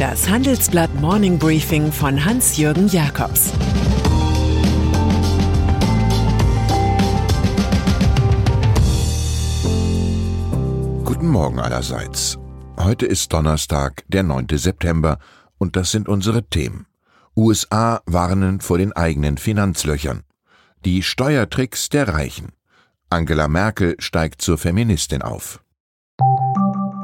Das Handelsblatt Morning Briefing von Hans-Jürgen Jakobs Guten Morgen allerseits. Heute ist Donnerstag, der 9. September, und das sind unsere Themen. USA warnen vor den eigenen Finanzlöchern. Die Steuertricks der Reichen. Angela Merkel steigt zur Feministin auf.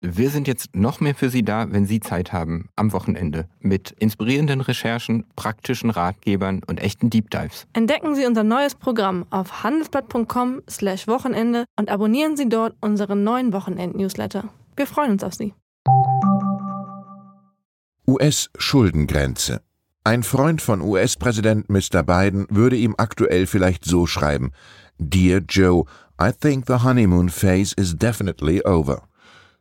Wir sind jetzt noch mehr für Sie da, wenn Sie Zeit haben, am Wochenende, mit inspirierenden Recherchen, praktischen Ratgebern und echten Deep Dives. Entdecken Sie unser neues Programm auf handelsblatt.com/wochenende und abonnieren Sie dort unseren neuen Wochenend-Newsletter. Wir freuen uns auf Sie. US-Schuldengrenze. Ein Freund von US-Präsident Mr. Biden würde ihm aktuell vielleicht so schreiben: Dear Joe, I think the honeymoon phase is definitely over.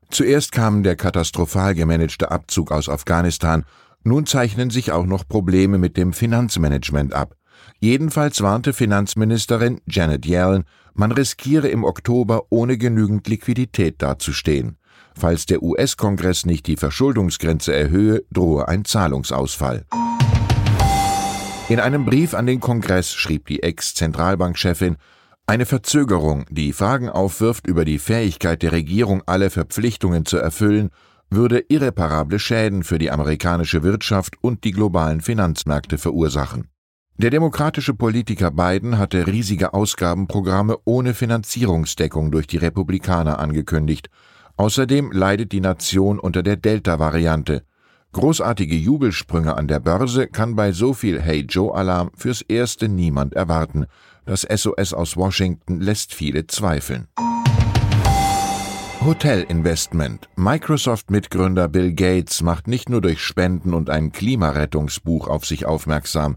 Zuerst kam der katastrophal gemanagte Abzug aus Afghanistan, nun zeichnen sich auch noch Probleme mit dem Finanzmanagement ab. Jedenfalls warnte Finanzministerin Janet Yellen, man riskiere im Oktober ohne genügend Liquidität dazustehen. Falls der US-Kongress nicht die Verschuldungsgrenze erhöhe, drohe ein Zahlungsausfall. In einem Brief an den Kongress schrieb die Ex-Zentralbankchefin, eine Verzögerung, die Fragen aufwirft über die Fähigkeit der Regierung, alle Verpflichtungen zu erfüllen, würde irreparable Schäden für die amerikanische Wirtschaft und die globalen Finanzmärkte verursachen. Der demokratische Politiker Biden hatte riesige Ausgabenprogramme ohne Finanzierungsdeckung durch die Republikaner angekündigt. Außerdem leidet die Nation unter der Delta-Variante. Großartige Jubelsprünge an der Börse kann bei so viel Hey Joe-Alarm fürs Erste niemand erwarten. Das SOS aus Washington lässt viele zweifeln. Hotelinvestment. Microsoft-Mitgründer Bill Gates macht nicht nur durch Spenden und ein Klimarettungsbuch auf sich aufmerksam.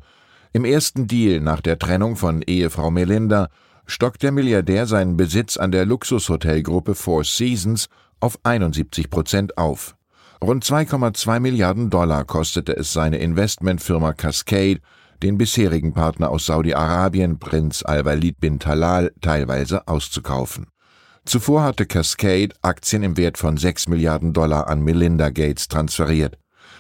Im ersten Deal nach der Trennung von Ehefrau Melinda stockt der Milliardär seinen Besitz an der Luxushotelgruppe Four Seasons auf 71 Prozent auf. Rund 2,2 Milliarden Dollar kostete es seine Investmentfirma Cascade, den bisherigen Partner aus Saudi-Arabien, Prinz Al-Walid bin Talal, teilweise auszukaufen. Zuvor hatte Cascade Aktien im Wert von 6 Milliarden Dollar an Melinda Gates transferiert.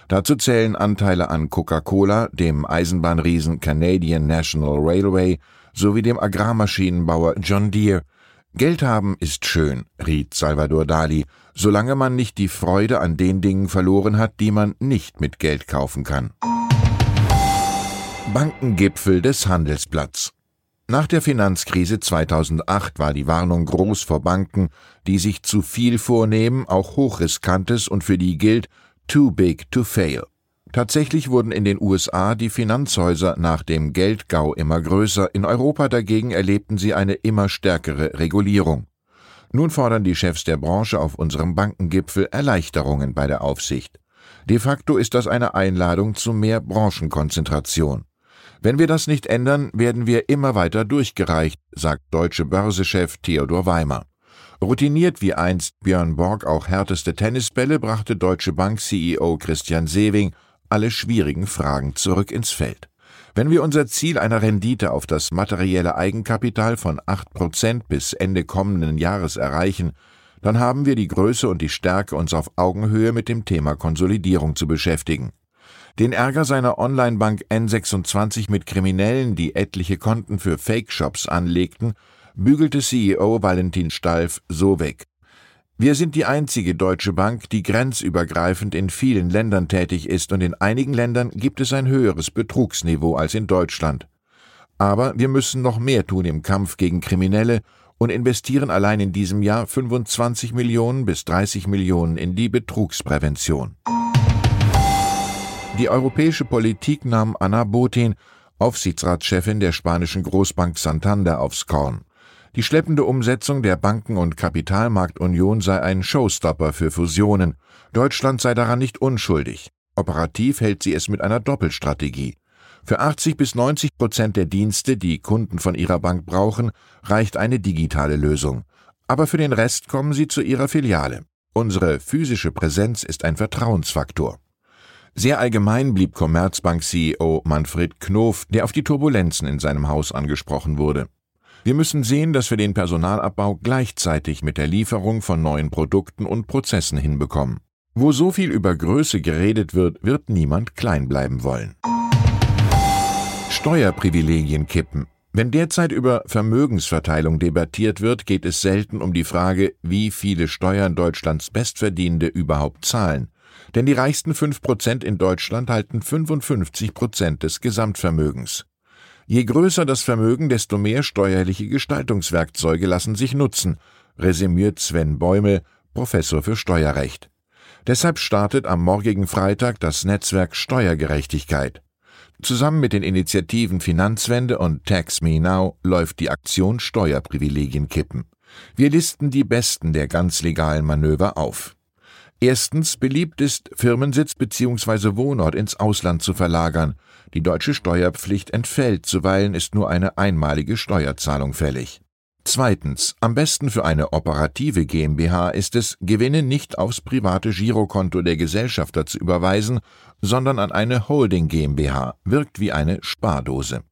Dazu zählen Anteile an Coca-Cola, dem Eisenbahnriesen Canadian National Railway sowie dem Agrarmaschinenbauer John Deere. Geld haben ist schön, riet Salvador Dali, solange man nicht die Freude an den Dingen verloren hat, die man nicht mit Geld kaufen kann. Bankengipfel des Handelsblatts. Nach der Finanzkrise 2008 war die Warnung groß vor Banken, die sich zu viel vornehmen, auch hochriskantes und für die gilt too big to fail. Tatsächlich wurden in den USA die Finanzhäuser nach dem Geldgau immer größer, in Europa dagegen erlebten sie eine immer stärkere Regulierung. Nun fordern die Chefs der Branche auf unserem Bankengipfel Erleichterungen bei der Aufsicht. De facto ist das eine Einladung zu mehr Branchenkonzentration. Wenn wir das nicht ändern, werden wir immer weiter durchgereicht, sagt deutsche Börsechef Theodor Weimer. Routiniert wie einst Björn Borg auch härteste Tennisbälle brachte Deutsche Bank CEO Christian Sewing alle schwierigen Fragen zurück ins Feld. Wenn wir unser Ziel einer Rendite auf das materielle Eigenkapital von 8% bis Ende kommenden Jahres erreichen, dann haben wir die Größe und die Stärke, uns auf Augenhöhe mit dem Thema Konsolidierung zu beschäftigen. Den Ärger seiner Onlinebank N26 mit Kriminellen, die etliche Konten für Fake-Shops anlegten, bügelte CEO Valentin Stalf so weg. Wir sind die einzige deutsche Bank, die grenzübergreifend in vielen Ländern tätig ist und in einigen Ländern gibt es ein höheres Betrugsniveau als in Deutschland. Aber wir müssen noch mehr tun im Kampf gegen Kriminelle und investieren allein in diesem Jahr 25 Millionen bis 30 Millionen in die Betrugsprävention. Die europäische Politik nahm Anna Botin, Aufsichtsratschefin der spanischen Großbank Santander, aufs Korn. Die schleppende Umsetzung der Banken- und Kapitalmarktunion sei ein Showstopper für Fusionen. Deutschland sei daran nicht unschuldig. Operativ hält sie es mit einer Doppelstrategie. Für 80 bis 90 Prozent der Dienste, die Kunden von ihrer Bank brauchen, reicht eine digitale Lösung. Aber für den Rest kommen sie zu ihrer Filiale. Unsere physische Präsenz ist ein Vertrauensfaktor. Sehr allgemein blieb Commerzbank-CEO Manfred Knof, der auf die Turbulenzen in seinem Haus angesprochen wurde. Wir müssen sehen, dass wir den Personalabbau gleichzeitig mit der Lieferung von neuen Produkten und Prozessen hinbekommen. Wo so viel über Größe geredet wird, wird niemand klein bleiben wollen. Steuerprivilegien kippen. Wenn derzeit über Vermögensverteilung debattiert wird, geht es selten um die Frage, wie viele Steuern Deutschlands Bestverdienende überhaupt zahlen. Denn die reichsten 5% in Deutschland halten 55% des Gesamtvermögens. Je größer das Vermögen, desto mehr steuerliche Gestaltungswerkzeuge lassen sich nutzen, resümiert Sven Bäumel, Professor für Steuerrecht. Deshalb startet am morgigen Freitag das Netzwerk Steuergerechtigkeit. Zusammen mit den Initiativen Finanzwende und Tax Me Now läuft die Aktion Steuerprivilegien kippen. Wir listen die besten der ganz legalen Manöver auf. Erstens beliebt ist, Firmensitz bzw. Wohnort ins Ausland zu verlagern. Die deutsche Steuerpflicht entfällt, zuweilen ist nur eine einmalige Steuerzahlung fällig. Zweitens, am besten für eine operative GmbH ist es, Gewinne nicht aufs private Girokonto der Gesellschafter zu überweisen, sondern an eine Holding GmbH, wirkt wie eine Spardose.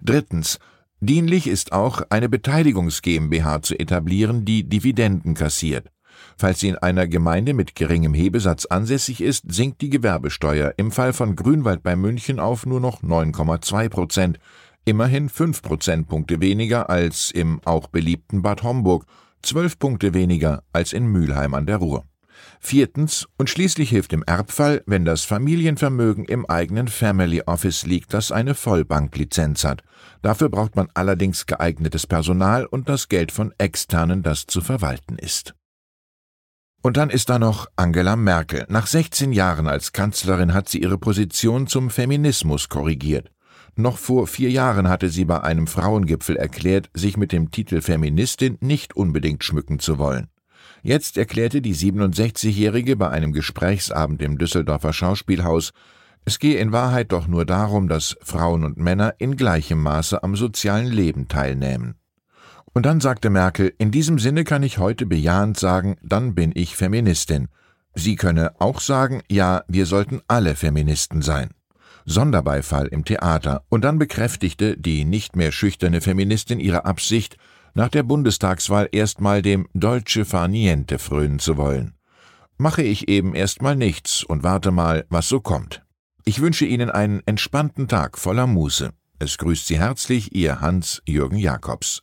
Drittens, dienlich ist auch, eine Beteiligungs GmbH zu etablieren, die Dividenden kassiert. Falls sie in einer Gemeinde mit geringem Hebesatz ansässig ist, sinkt die Gewerbesteuer im Fall von Grünwald bei München auf nur noch 9,2 Prozent, immerhin 5 Prozentpunkte weniger als im auch beliebten Bad Homburg, 12 Punkte weniger als in Mülheim an der Ruhr. Viertens und schließlich hilft im Erbfall, wenn das Familienvermögen im eigenen Family Office liegt, das eine Vollbanklizenz hat. Dafür braucht man allerdings geeignetes Personal und das Geld von Externen, das zu verwalten ist. Und dann ist da noch Angela Merkel. Nach 16 Jahren als Kanzlerin hat sie ihre Position zum Feminismus korrigiert. Noch vor vier Jahren hatte sie bei einem Frauengipfel erklärt, sich mit dem Titel Feministin nicht unbedingt schmücken zu wollen. Jetzt erklärte die 67-Jährige bei einem Gesprächsabend im Düsseldorfer Schauspielhaus, es gehe in Wahrheit doch nur darum, dass Frauen und Männer in gleichem Maße am sozialen Leben teilnehmen. Und dann sagte Merkel, in diesem Sinne kann ich heute bejahend sagen, dann bin ich Feministin. Sie könne auch sagen, ja, wir sollten alle Feministen sein. Sonderbeifall im Theater. Und dann bekräftigte die nicht mehr schüchterne Feministin ihre Absicht, nach der Bundestagswahl erstmal dem Dolce far niente frönen zu wollen. Mache ich eben erstmal nichts und warte mal, was so kommt. Ich wünsche Ihnen einen entspannten Tag voller Muße. Es grüßt Sie herzlich Ihr Hans-Jürgen Jakobs.